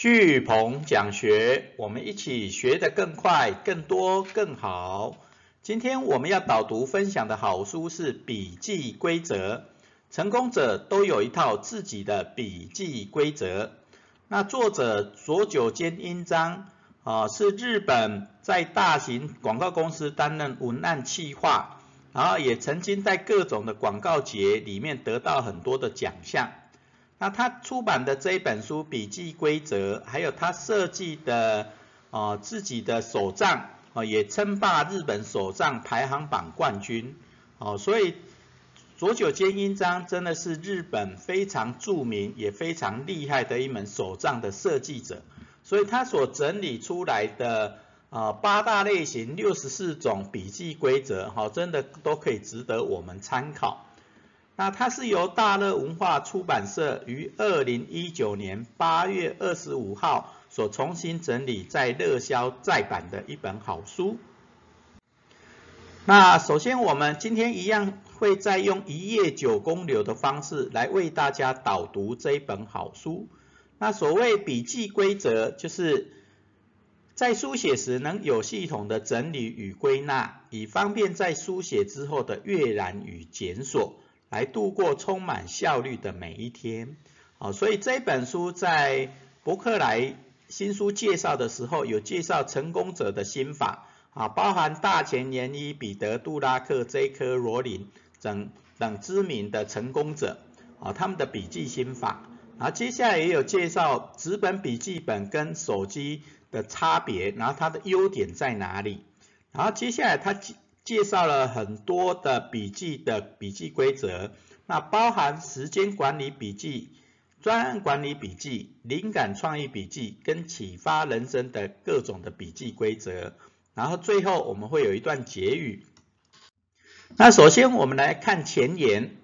巨鹏讲学，我们一起学得更快、更多、更好。今天我们要导读分享的好书是《笔记规则》，成功者都有一套自己的笔记规则。那作者佐久间英章啊，是日本在大型广告公司担任文案企划，然后也曾经在各种的广告节里面得到很多的奖项。那他出版的这一本书《笔记规则》，还有他设计的啊自己的手账啊，也称霸日本手账排行榜冠军哦。所以佐久间英章真的是日本非常著名也非常厉害的一门手账的设计者。所以他所整理出来的啊八大类型六十四种笔记规则，哈，真的都可以值得我们参考。那它是由大乐文化出版社于二零一九年八月二十五号所重新整理再热销再版的一本好书。那首先我们今天一样会再用一页九公流的方式来为大家导读这一本好书。那所谓笔记规则，就是在书写时能有系统的整理与归纳，以方便在书写之后的阅览与检索。来度过充满效率的每一天，好，所以这本书在伯克莱新书介绍的时候，有介绍成功者的心法，啊，包含大前研一、彼得·杜拉克、J.K. 罗琳等等知名的成功者，啊，他们的笔记心法，然后接下来也有介绍纸本笔记本跟手机的差别，然后它的优点在哪里，然后接下来他。介绍了很多的笔记的笔记规则，那包含时间管理笔记、专案管理笔记、灵感创意笔记跟启发人生的各种的笔记规则。然后最后我们会有一段结语。那首先我们来看前言，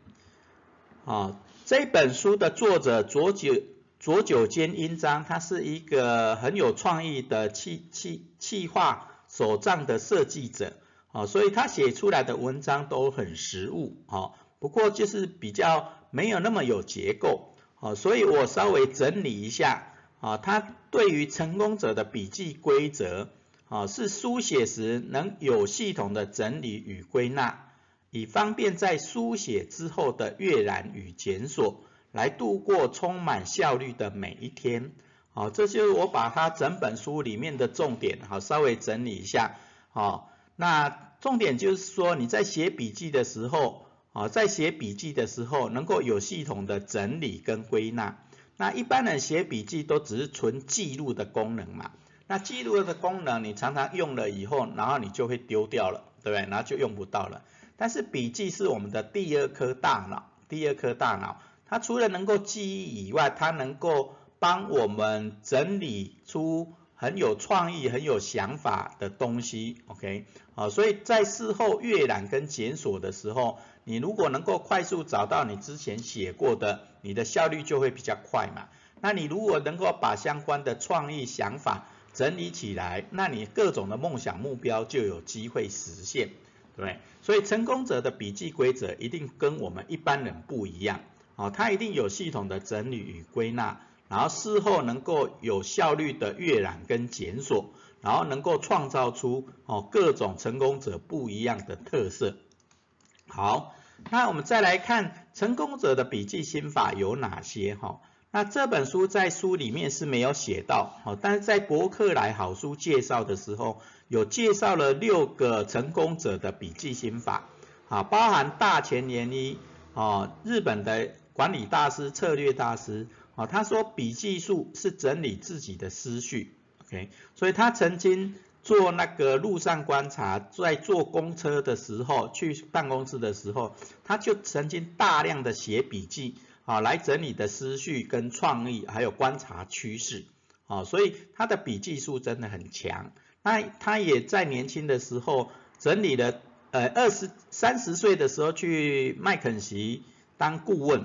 啊，这本书的作者佐久佐久间英章，他是一个很有创意的气气气化手账的设计者。啊，所以他写出来的文章都很实务，啊，不过就是比较没有那么有结构，啊，所以我稍微整理一下，啊，他对于成功者的笔记规则，啊，是书写时能有系统的整理与归纳，以方便在书写之后的阅览与检索，来度过充满效率的每一天，好，这就是我把它整本书里面的重点，好，稍微整理一下，好。那重点就是说，你在写笔记的时候，啊，在写笔记的时候，能够有系统的整理跟归纳。那一般人写笔记都只是纯记录的功能嘛。那记录的功能，你常常用了以后，然后你就会丢掉了，对不对？然后就用不到了。但是笔记是我们的第二颗大脑，第二颗大脑，它除了能够记忆以外，它能够帮我们整理出。很有创意、很有想法的东西，OK，啊，所以在事后阅览跟检索的时候，你如果能够快速找到你之前写过的，你的效率就会比较快嘛。那你如果能够把相关的创意想法整理起来，那你各种的梦想目标就有机会实现，对所以成功者的笔记规则一定跟我们一般人不一样，啊，他一定有系统的整理与归纳。然后事后能够有效率的阅览跟检索，然后能够创造出哦各种成功者不一样的特色。好，那我们再来看成功者的笔记心法有哪些哈？那这本书在书里面是没有写到，哦，但是在博客来好书介绍的时候有介绍了六个成功者的笔记心法，啊，包含大前研一，哦，日本的管理大师、策略大师。啊，他说笔记术是整理自己的思绪，OK，所以他曾经做那个路上观察，在坐公车的时候，去办公室的时候，他就曾经大量的写笔记，啊，来整理的思绪跟创意，还有观察趋势，啊，所以他的笔记术真的很强。那他也在年轻的时候整理了，呃，二十三十岁的时候去麦肯锡当顾问。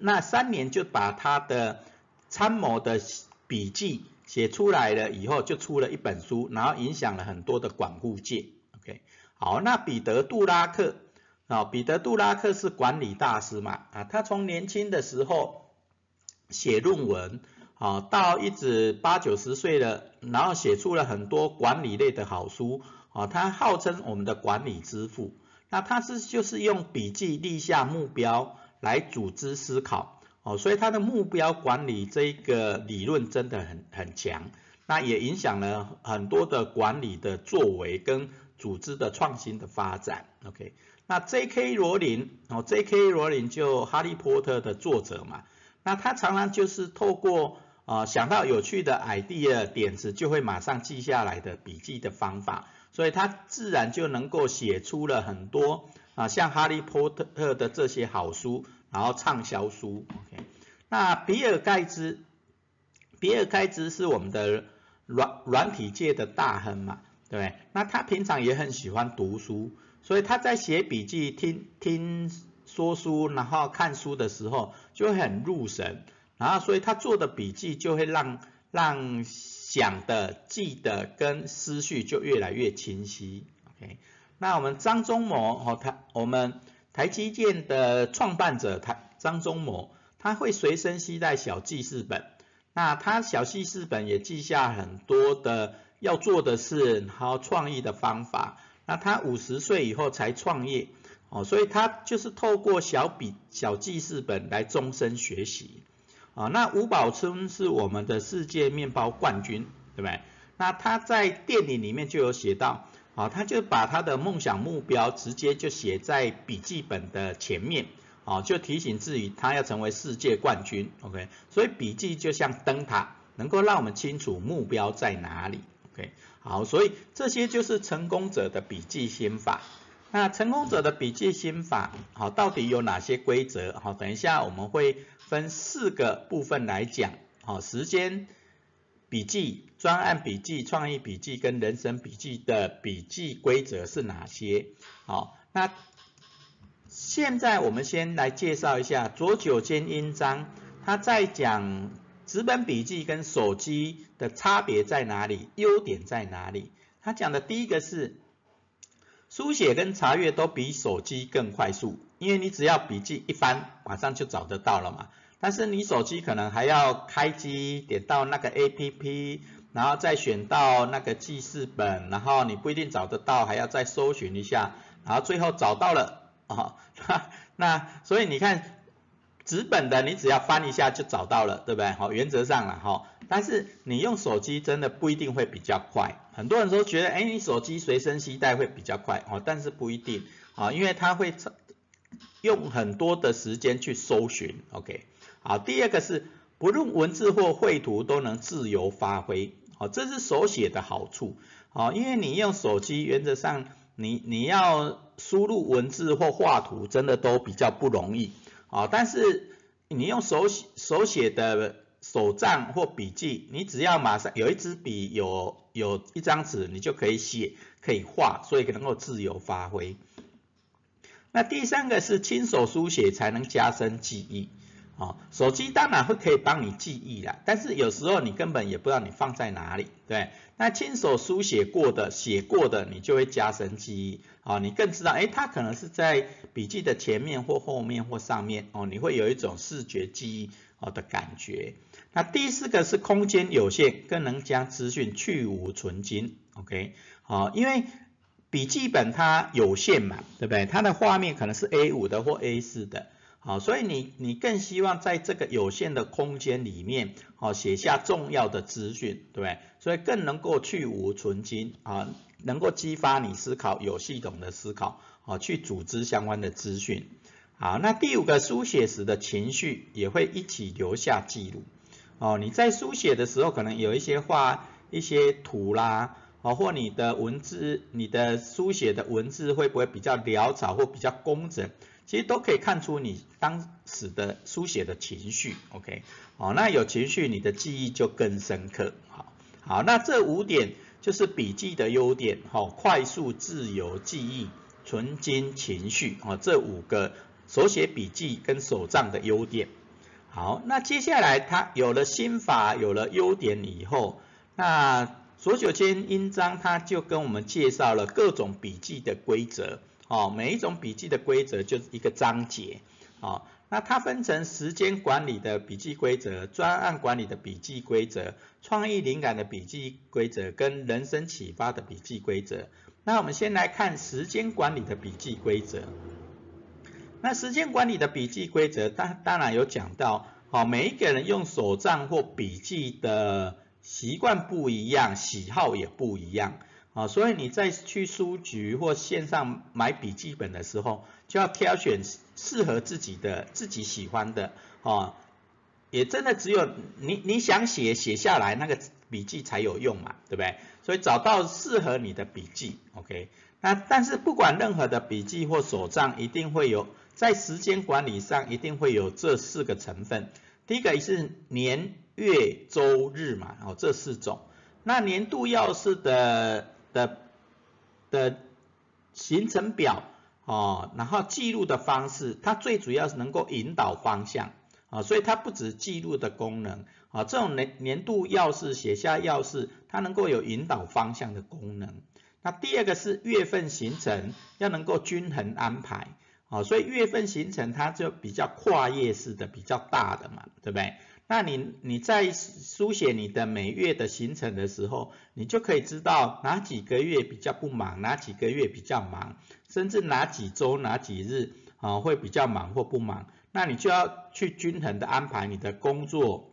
那三年就把他的参谋的笔记写出来了以后，就出了一本书，然后影响了很多的管护界。OK，好，那彼得·杜拉克啊，彼得·杜拉克是管理大师嘛啊，他从年轻的时候写论文啊，到一直八九十岁了，然后写出了很多管理类的好书，啊，他号称我们的管理之父。那他是就是用笔记立下目标来组织思考，哦，所以他的目标管理这一个理论真的很很强，那也影响了很多的管理的作为跟组织的创新的发展。OK，那 J.K. 罗琳，哦，J.K. 罗琳就哈利波特的作者嘛，那他常常就是透过啊想到有趣的 idea 点子，就会马上记下来的笔记的方法。所以他自然就能够写出了很多啊，像哈利波特的这些好书，然后畅销书。OK，那比尔盖茨，比尔盖茨是我们的软软体界的大亨嘛，对对？那他平常也很喜欢读书，所以他在写笔记、听听说书，然后看书的时候就很入神，然后所以他做的笔记就会让让。想的、记得跟思绪就越来越清晰。OK，那我们张忠谋哦，他我们台积电的创办者台张忠谋，他会随身携带小记事本。那他小记事本也记下很多的要做的事，还有创意的方法。那他五十岁以后才创业哦，所以他就是透过小笔小记事本来终身学习。啊，那吴宝春是我们的世界面包冠军，对不对？那他在电影里面就有写到，啊，他就把他的梦想目标直接就写在笔记本的前面，啊，就提醒自己他要成为世界冠军，OK？所以笔记就像灯塔，能够让我们清楚目标在哪里，OK？好，所以这些就是成功者的笔记心法。那成功者的笔记心法，好，到底有哪些规则？好，等一下我们会分四个部分来讲。好，时间笔记、专案笔记、创意笔记跟人生笔记的笔记规则是哪些？好，那现在我们先来介绍一下左九间音章，他在讲纸本笔记跟手机的差别在哪里，优点在哪里？他讲的第一个是。书写跟查阅都比手机更快速，因为你只要笔记一翻，马上就找得到了嘛。但是你手机可能还要开机，点到那个 APP，然后再选到那个记事本，然后你不一定找得到，还要再搜寻一下，然后最后找到了 啊。那所以你看。纸本的你只要翻一下就找到了，对不对？好，原则上了哈，但是你用手机真的不一定会比较快。很多人都觉得，哎，你手机随身携带会比较快哦，但是不一定啊，因为它会用很多的时间去搜寻。OK，好，第二个是不论文字或绘图都能自由发挥，好，这是手写的好处，好，因为你用手机原则上你你要输入文字或画图真的都比较不容易。啊，但是你用手写手写的手账或笔记，你只要马上有一支笔，有有一张纸，你就可以写，可以画，所以能够自由发挥。那第三个是亲手书写才能加深记忆。哦，手机当然会可以帮你记忆啦，但是有时候你根本也不知道你放在哪里，对？那亲手书写过的、写过的，你就会加深记忆，啊，你更知道，哎，它可能是在笔记的前面或后面或上面，哦，你会有一种视觉记忆哦的感觉。那第四个是空间有限，更能将资讯去无存精，OK？好，因为笔记本它有限嘛，对不对？它的画面可能是 A5 的或 A4 的。好，所以你你更希望在这个有限的空间里面，好写下重要的资讯，对不对？所以更能够去无存精啊，能够激发你思考，有系统的思考，好去组织相关的资讯。好，那第五个书写时的情绪也会一起留下记录。哦，你在书写的时候，可能有一些画一些图啦，哦，或你的文字，你的书写的文字会不会比较潦草或比较工整？其实都可以看出你当时的书写的情绪，OK，好，那有情绪，你的记忆就更深刻，好，好，那这五点就是笔记的优点，好，快速自由记忆，纯金情绪，哦，这五个手写笔记跟手账的优点，好，那接下来它有了心法，有了优点以后，那左九千音章它就跟我们介绍了各种笔记的规则。哦，每一种笔记的规则就是一个章节，哦，那它分成时间管理的笔记规则、专案管理的笔记规则、创意灵感的笔记规则跟人生启发的笔记规则。那我们先来看时间管理的笔记规则。那时间管理的笔记规则，当当然有讲到，好，每一个人用手账或笔记的习惯不一样，喜好也不一样。啊，所以你在去书局或线上买笔记本的时候，就要挑选适合自己的、自己喜欢的，啊，也真的只有你你想写写下来那个笔记才有用嘛，对不对？所以找到适合你的笔记，OK。那但是不管任何的笔记或手账，一定会有在时间管理上一定会有这四个成分。第一个是年、月、周、日嘛，哦，这四种。那年度要事的。的的行程表哦，然后记录的方式，它最主要是能够引导方向啊，所以它不止记录的功能啊，这种年年度要事写下要事，它能够有引导方向的功能。那第二个是月份行程要能够均衡安排啊，所以月份行程它就比较跨页式的，比较大的嘛，对不对？那你你在书写你的每月的行程的时候，你就可以知道哪几个月比较不忙，哪几个月比较忙，甚至哪几周哪几日啊会比较忙或不忙。那你就要去均衡的安排你的工作、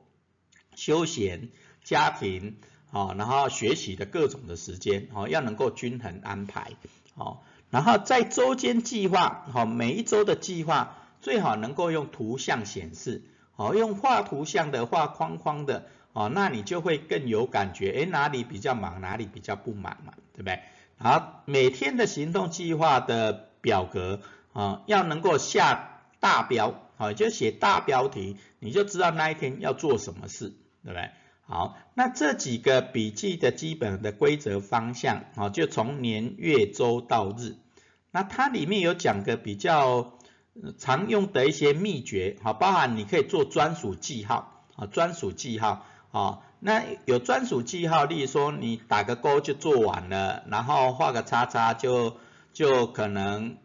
休闲、家庭啊，然后学习的各种的时间哦，要能够均衡安排哦。然后在周间计划，好每一周的计划最好能够用图像显示。好，用画图像的、画框框的，哦，那你就会更有感觉，诶，哪里比较忙，哪里比较不忙嘛，对不对？好，每天的行动计划的表格，啊，要能够下大标，好，就写大标题，你就知道那一天要做什么事，对不对？好，那这几个笔记的基本的规则方向，好，就从年、月、周到日，那它里面有讲个比较。常用的一些秘诀，好，包含你可以做专属记号，啊，专属记号，啊，那有专属记号，例如说你打个勾就做完了，然后画个叉叉就就可能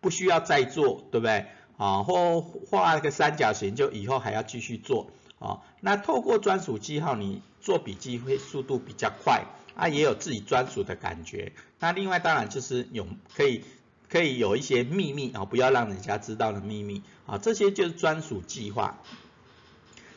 不需要再做，对不对？啊，或画个三角形就以后还要继续做，啊，那透过专属记号，你做笔记会速度比较快，啊，也有自己专属的感觉。那另外当然就是有可以。可以有一些秘密啊，不要让人家知道的秘密啊，这些就是专属计划。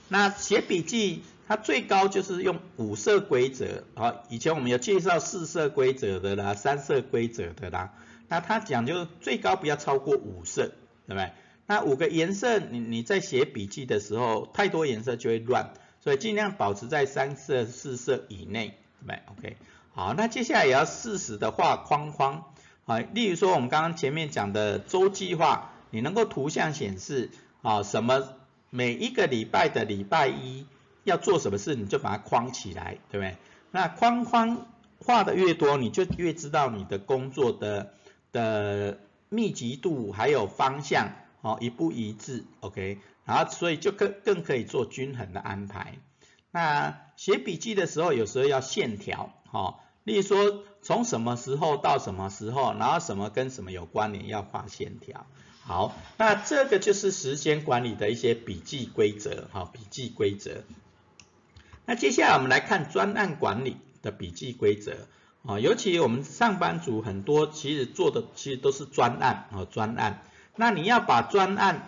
那写笔记，它最高就是用五色规则啊。以前我们有介绍四色规则的啦，三色规则的啦。那它讲就最高不要超过五色，对不对？那五个颜色，你你在写笔记的时候，太多颜色就会乱，所以尽量保持在三色、四色以内，对不对？OK，好，那接下来也要适时的画框框。啊，例如说我们刚刚前面讲的周计划，你能够图像显示啊，什么每一个礼拜的礼拜一要做什么事，你就把它框起来，对不对？那框框画的越多，你就越知道你的工作的的密集度还有方向，哦，一不一致，OK，然后所以就更更可以做均衡的安排。那写笔记的时候，有时候要线条，哈。例如说，从什么时候到什么时候，然后什么跟什么有关联，要画线条。好，那这个就是时间管理的一些笔记规则，哈，笔记规则。那接下来我们来看专案管理的笔记规则，啊，尤其我们上班族很多其实做的其实都是专案，啊，专案。那你要把专案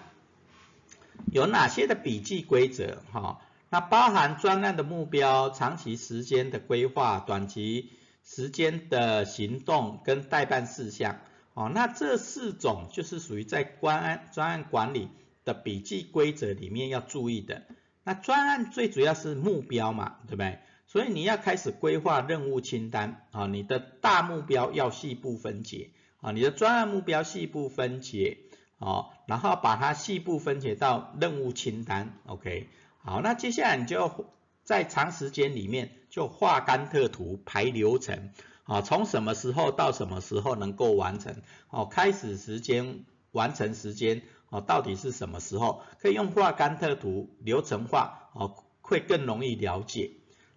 有哪些的笔记规则，哈，那包含专案的目标、长期时间的规划、短期。时间的行动跟代办事项，哦，那这四种就是属于在专案专案管理的笔记规则里面要注意的。那专案最主要是目标嘛，对不对？所以你要开始规划任务清单，啊，你的大目标要细部分解，啊，你的专案目标细部分解，哦，然后把它细部分解到任务清单，OK，好，那接下来你就在长时间里面。就画甘特图排流程啊，从什么时候到什么时候能够完成？哦，开始时间、完成时间哦，到底是什么时候？可以用画甘特图流程化哦，会更容易了解。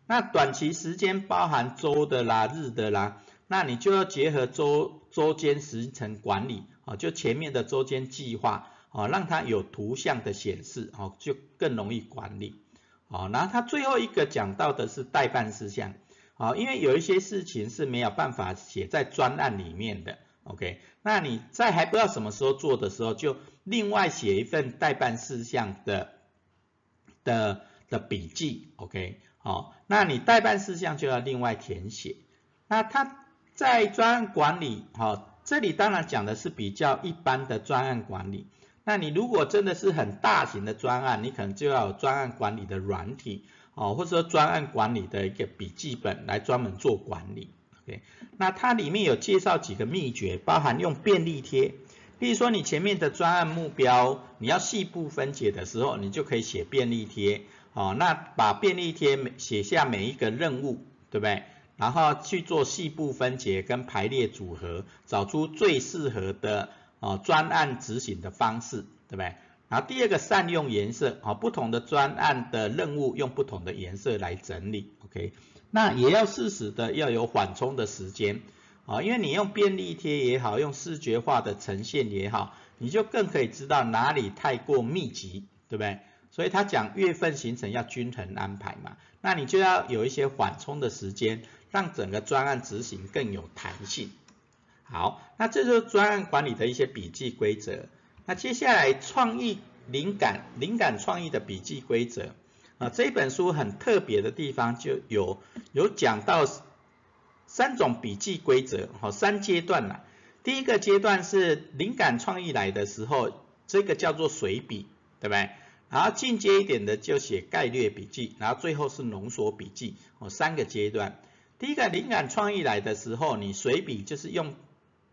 那短期时间包含周的啦、日的啦，那你就要结合周周间时程管理啊，就前面的周间计划。哦，让它有图像的显示，哦，就更容易管理。哦，然后他最后一个讲到的是代办事项，哦，因为有一些事情是没有办法写在专案里面的，OK，那你在还不知道什么时候做的时候，就另外写一份代办事项的的的笔记，OK，好，那你代办事项就要另外填写。那他在专案管理，好，这里当然讲的是比较一般的专案管理。那你如果真的是很大型的专案，你可能就要有专案管理的软体，哦，或者说专案管理的一个笔记本来专门做管理。OK，那它里面有介绍几个秘诀，包含用便利贴，譬如说你前面的专案目标，你要细部分解的时候，你就可以写便利贴，哦，那把便利贴写下每一个任务，对不对？然后去做细部分解跟排列组合，找出最适合的。哦，专案执行的方式，对不对？然后第二个善用颜色，啊，不同的专案的任务用不同的颜色来整理，OK？那也要适时的要有缓冲的时间，啊，因为你用便利贴也好，用视觉化的呈现也好，你就更可以知道哪里太过密集，对不对？所以他讲月份行程要均衡安排嘛，那你就要有一些缓冲的时间，让整个专案执行更有弹性。好，那这就是专案管理的一些笔记规则。那接下来创意灵感、灵感创意的笔记规则啊，这本书很特别的地方就有有讲到三种笔记规则，好，三阶段啦。第一个阶段是灵感创意来的时候，这个叫做随笔，对不对？然后进阶一点的就写概略笔记，然后最后是浓缩笔记，哦，三个阶段。第一个灵感创意来的时候，你随笔就是用。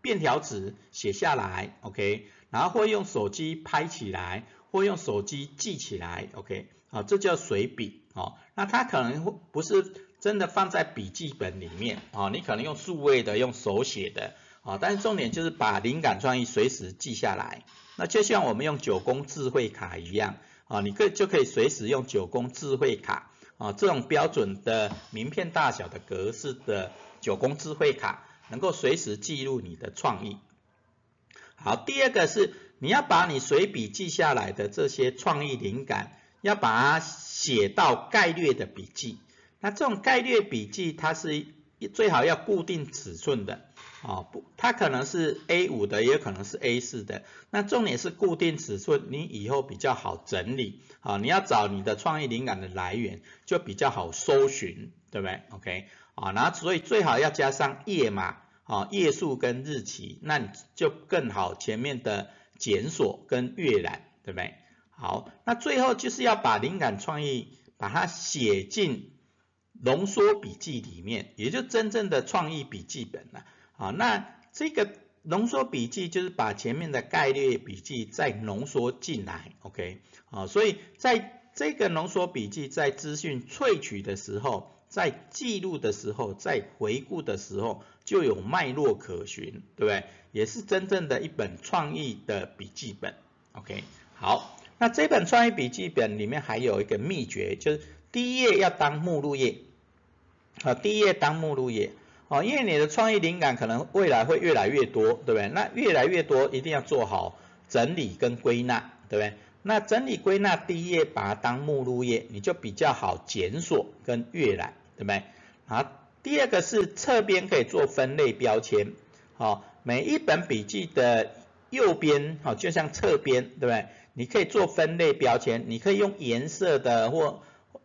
便条纸写下来，OK，然后或用手机拍起来，或用手机记起来，OK，啊，这叫随笔，哦，那它可能不是真的放在笔记本里面，哦，你可能用数位的，用手写的，啊，但是重点就是把灵感创意随时记下来，那就像我们用九宫智慧卡一样，啊，你可以就可以随时用九宫智慧卡，啊，这种标准的名片大小的格式的九宫智慧卡。能够随时记录你的创意。好，第二个是你要把你随笔记下来的这些创意灵感，要把它写到概略的笔记。那这种概略笔记，它是最好要固定尺寸的，哦不，它可能是 A 五的，也可能是 A 四的。那重点是固定尺寸，你以后比较好整理。啊，你要找你的创意灵感的来源，就比较好搜寻，对不对？OK。啊，然后所以最好要加上页码，啊，页数跟日期，那你就更好前面的检索跟阅览，对不对？好，那最后就是要把灵感创意把它写进浓缩笔记里面，也就真正的创意笔记本了。啊，那这个浓缩笔记就是把前面的概率笔记再浓缩进来，OK？啊，所以在这个浓缩笔记在资讯萃取的时候。在记录的时候，在回顾的时候，就有脉络可循，对不对？也是真正的一本创意的笔记本。OK，好，那这本创意笔记本里面还有一个秘诀，就是第一页要当目录页，啊，第一页当目录页，哦，因为你的创意灵感可能未来会越来越多，对不对？那越来越多，一定要做好整理跟归纳，对不对？那整理归纳第一页把它当目录页，你就比较好检索跟阅览。对不对？啊，第二个是侧边可以做分类标签，好，每一本笔记的右边，好，就像侧边，对不对？你可以做分类标签，你可以用颜色的或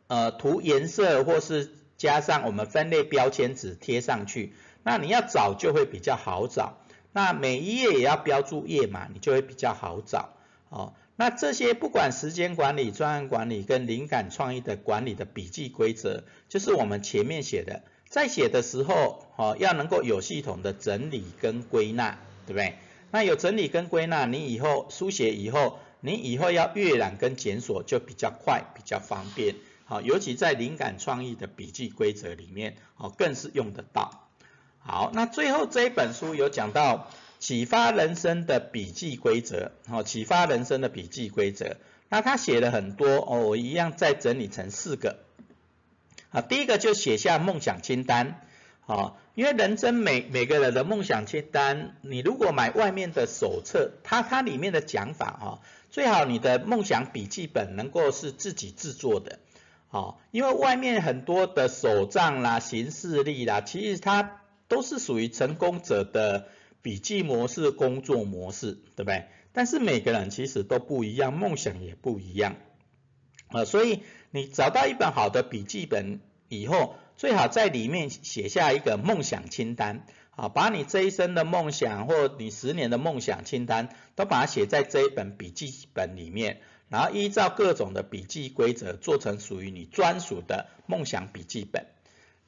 呃涂颜色，或是加上我们分类标签纸贴上去，那你要找就会比较好找。那每一页也要标注页码，你就会比较好找，哦。那这些不管时间管理、专案管理跟灵感创意的管理的笔记规则，就是我们前面写的，在写的时候，哦，要能够有系统的整理跟归纳，对不对？那有整理跟归纳，你以后书写以后，你以后要阅览跟检索就比较快、比较方便，好，尤其在灵感创意的笔记规则里面，哦，更是用得到。好，那最后这一本书有讲到。启发人生的笔记规则，好，启发人生的笔记规则。那他写了很多哦，我一样再整理成四个。啊，第一个就写下梦想清单，哦，因为人生每每个人的梦想清单，你如果买外面的手册，它它里面的讲法哈，最好你的梦想笔记本能够是自己制作的，哦，因为外面很多的手账啦、行事历啦，其实它都是属于成功者的笔记模式、工作模式，对不对？但是每个人其实都不一样，梦想也不一样，啊，所以你找到一本好的笔记本以后。最好在里面写下一个梦想清单，啊，把你这一生的梦想或你十年的梦想清单都把它写在这一本笔记本里面，然后依照各种的笔记规则做成属于你专属的梦想笔记本。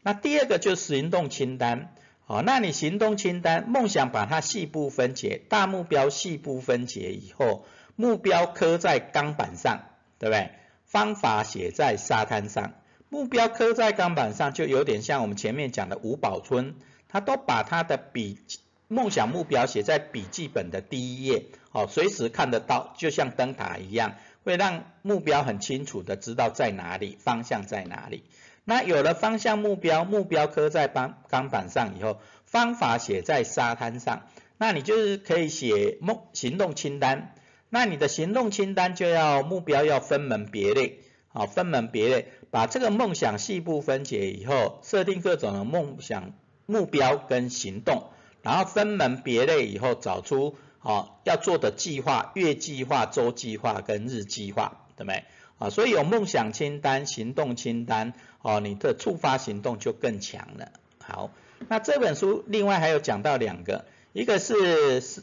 那第二个就是行动清单，哦，那你行动清单梦想把它细部分解，大目标细部分解以后，目标刻在钢板上，对不对？方法写在沙滩上。目标刻在钢板上，就有点像我们前面讲的吴宝春，他都把他的笔梦想目标写在笔记本的第一页，哦，随时看得到，就像灯塔一样，会让目标很清楚的知道在哪里，方向在哪里。那有了方向目标，目标刻在钢钢板上以后，方法写在沙滩上，那你就是可以写梦行动清单。那你的行动清单就要目标要分门别类。好，分门别类，把这个梦想细部分解以后，设定各种的梦想目标跟行动，然后分门别类以后，找出好要做的计划，月计划、周计划跟日计划，对不对？啊，所以有梦想清单、行动清单，哦，你的触发行动就更强了。好，那这本书另外还有讲到两个，一个是是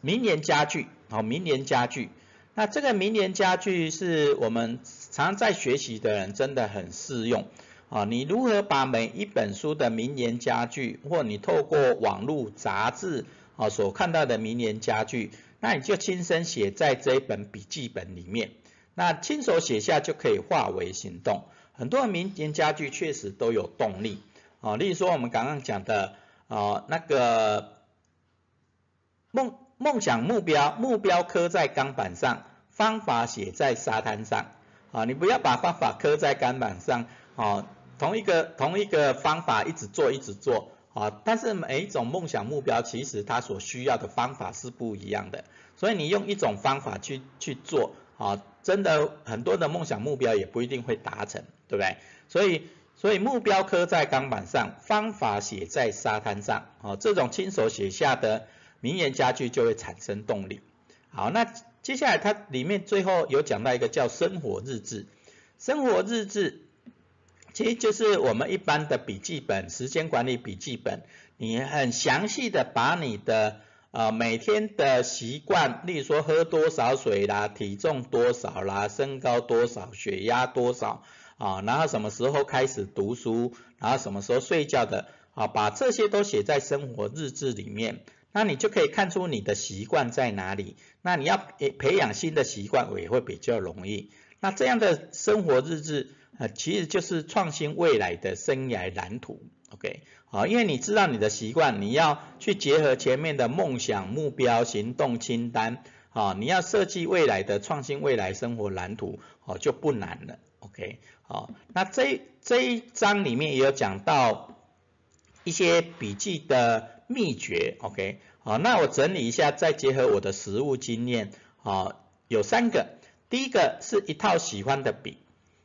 明年家具，好，明年家具，那这个明年家具是我们。常在学习的人真的很适用啊！你如何把每一本书的名言佳句，或你透过网络杂志啊所看到的名言佳句，那你就亲身写在这一本笔记本里面，那亲手写下就可以化为行动。很多民间佳句确实都有动力啊，例如说我们刚刚讲的啊那个梦梦想目标，目标刻在钢板上，方法写在沙滩上。啊，你不要把方法刻在钢板上，啊，同一个同一个方法一直做一直做，啊，但是每一种梦想目标其实它所需要的方法是不一样的，所以你用一种方法去去做，啊，真的很多的梦想目标也不一定会达成，对不对？所以所以目标刻在钢板上，方法写在沙滩上，啊，这种亲手写下的名言佳句就会产生动力。好，那。接下来，它里面最后有讲到一个叫生活日志。生活日志其实就是我们一般的笔记本，时间管理笔记本。你很详细的把你的呃每天的习惯，例如说喝多少水啦，体重多少啦，身高多少，血压多少啊，然后什么时候开始读书，然后什么时候睡觉的啊，把这些都写在生活日志里面。那你就可以看出你的习惯在哪里。那你要培培养新的习惯也会比较容易。那这样的生活日志，呃，其实就是创新未来的生涯蓝图。OK，好，因为你知道你的习惯，你要去结合前面的梦想、目标、行动清单，啊，你要设计未来的创新未来生活蓝图，哦，就不难了。OK，好，那这这一章里面也有讲到一些笔记的。秘诀，OK，好，那我整理一下，再结合我的实物经验，啊，有三个，第一个是一套喜欢的笔，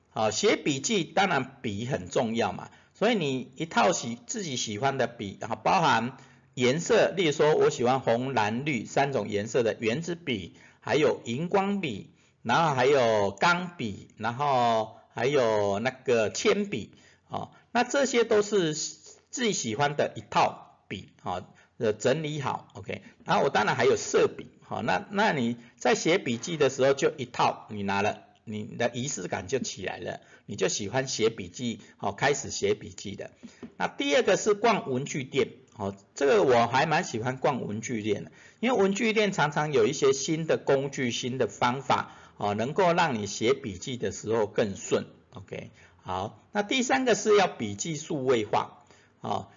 好，写笔记当然笔很重要嘛，所以你一套喜自己喜欢的笔，然后包含颜色，例如说我喜欢红蓝绿三种颜色的圆珠笔，还有荧光笔，然后还有钢笔，然后还有那个铅笔，啊，那这些都是自己喜欢的一套。笔哈，呃整理好，OK，然后我当然还有色笔，好，那那你在写笔记的时候就一套，你拿了，你的仪式感就起来了，你就喜欢写笔记，好，开始写笔记的。那第二个是逛文具店，好，这个我还蛮喜欢逛文具店的，因为文具店常常有一些新的工具、新的方法，哦，能够让你写笔记的时候更顺，OK，好，那第三个是要笔记数位化，啊。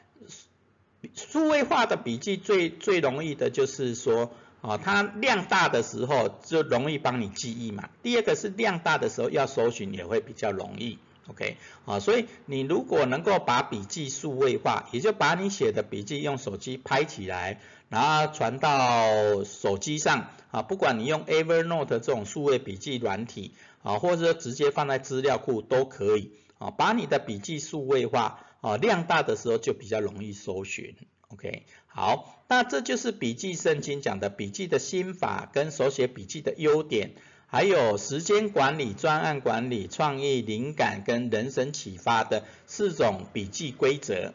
数位化的笔记最最容易的就是说，啊，它量大的时候就容易帮你记忆嘛。第二个是量大的时候要搜寻也会比较容易 OK，啊，所以你如果能够把笔记数位化，也就把你写的笔记用手机拍起来，然后传到手机上，啊，不管你用 Evernote 这种数位笔记软体，啊，或者说直接放在资料库都可以，啊，把你的笔记数位化，啊，量大的时候就比较容易搜寻。OK，好，那这就是笔记圣经讲的笔记的心法跟手写笔记的优点。还有时间管理、专案管理、创意灵感跟人生启发的四种笔记规则。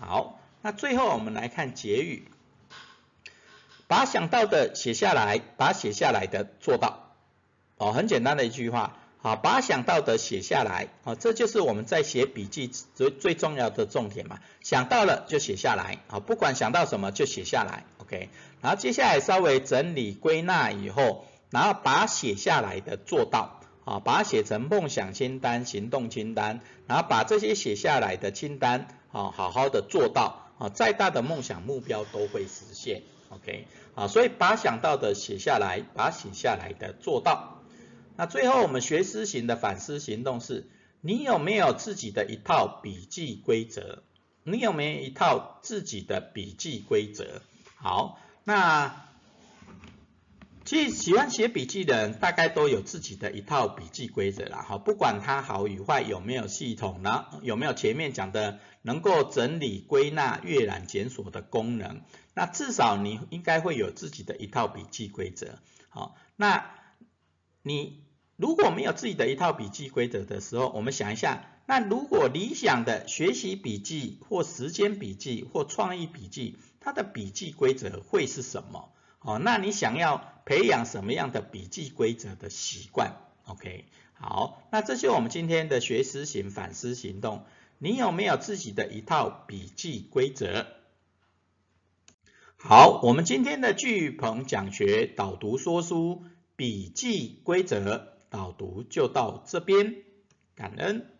好，那最后我们来看结语，把想到的写下来，把写下来的做到。哦，很简单的一句话，好，把想到的写下来，啊，这就是我们在写笔记最最重要的重点嘛。想到了就写下来，啊，不管想到什么就写下来，OK。然后接下来稍微整理归纳以后。然后把写下来的做到，啊，把它写成梦想清单、行动清单，然后把这些写下来的清单，啊，好好的做到，啊，再大的梦想目标都会实现，OK，啊，所以把想到的写下来，把写下来的做到。那最后我们学思型的反思行动是，你有没有自己的一套笔记规则？你有没有一套自己的笔记规则？好，那。其实喜欢写笔记的人，大概都有自己的一套笔记规则啦，哈，不管它好与坏，有没有系统，然后有没有前面讲的能够整理、归纳、阅览、检索的功能，那至少你应该会有自己的一套笔记规则，好，那你如果没有自己的一套笔记规则的时候，我们想一下，那如果理想的学习笔记或时间笔记或创意笔记，它的笔记规则会是什么？哦，那你想要培养什么样的笔记规则的习惯？OK，好，那这就是我们今天的学思型反思行动。你有没有自己的一套笔记规则？好，我们今天的巨鹏讲学导读说书笔记规则导读就到这边，感恩。